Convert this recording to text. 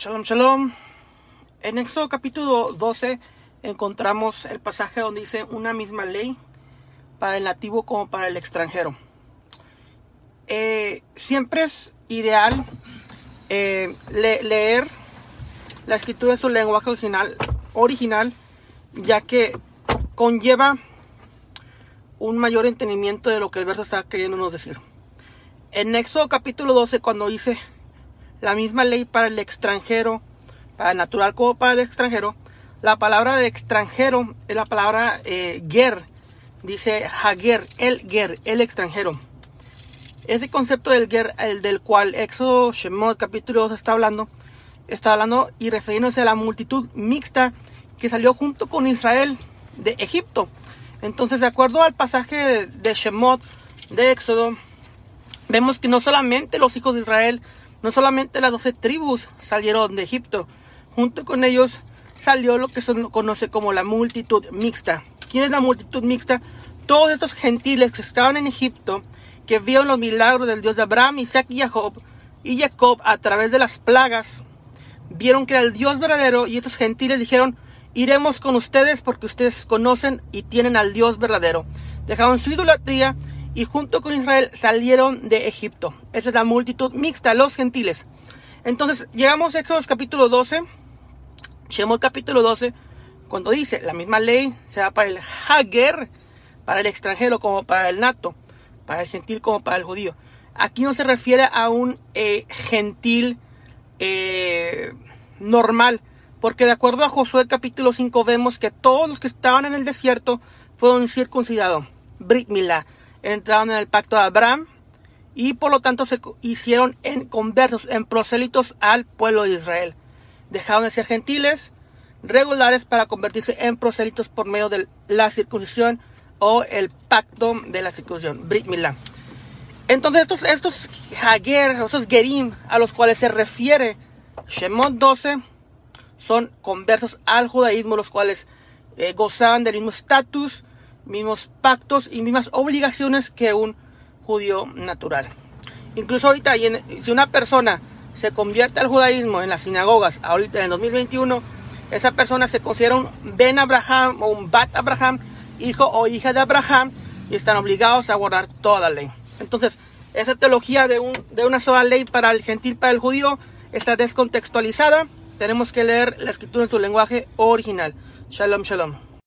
Shalom, shalom. En Éxodo capítulo 12 encontramos el pasaje donde dice una misma ley para el nativo como para el extranjero. Eh, siempre es ideal eh, leer la escritura en su lenguaje original, original, ya que conlleva un mayor entendimiento de lo que el verso está queriéndonos decir. En Éxodo capítulo 12, cuando dice la misma ley para el extranjero, para el natural como para el extranjero. La palabra de extranjero es la palabra eh, ger, dice hager, el ger, el extranjero. Ese concepto del ger, el del cual Éxodo Shemot capítulo 2 está hablando, está hablando y refiriéndose a la multitud mixta que salió junto con Israel de Egipto. Entonces, de acuerdo al pasaje de Shemot de Éxodo, vemos que no solamente los hijos de Israel no solamente las doce tribus salieron de Egipto, junto con ellos salió lo que se conoce como la multitud mixta. ¿Quién es la multitud mixta? Todos estos gentiles que estaban en Egipto, que vieron los milagros del Dios de Abraham, Isaac y Jacob, y Jacob a través de las plagas, vieron que era el Dios verdadero y estos gentiles dijeron, iremos con ustedes porque ustedes conocen y tienen al Dios verdadero. Dejaron su idolatría y junto con Israel salieron de Egipto. Esa es la multitud mixta, los gentiles. Entonces, llegamos a Éxodo capítulo 12, Shemot capítulo 12, cuando dice, la misma ley se da para el Hager, para el extranjero como para el nato, para el gentil como para el judío. Aquí no se refiere a un eh, gentil eh, normal, porque de acuerdo a Josué capítulo 5 vemos que todos los que estaban en el desierto fueron circuncidados. Brit entraron en el pacto de Abraham y por lo tanto se hicieron en conversos, en prosélitos al pueblo de Israel. Dejaron de ser gentiles regulares para convertirse en prosélitos por medio de la circuncisión o el pacto de la circuncisión, Brit Milá. Entonces estos, estos Hager, estos Gerim a los cuales se refiere Shemot 12 son conversos al judaísmo, los cuales eh, gozaban del mismo estatus mismos pactos y mismas obligaciones que un judío natural. Incluso ahorita, si una persona se convierte al judaísmo en las sinagogas, ahorita en el 2021, esa persona se considera un Ben Abraham o un Bat Abraham, hijo o hija de Abraham, y están obligados a guardar toda la ley. Entonces, esa teología de, un, de una sola ley para el gentil, para el judío, está descontextualizada. Tenemos que leer la escritura en su lenguaje original. Shalom, shalom.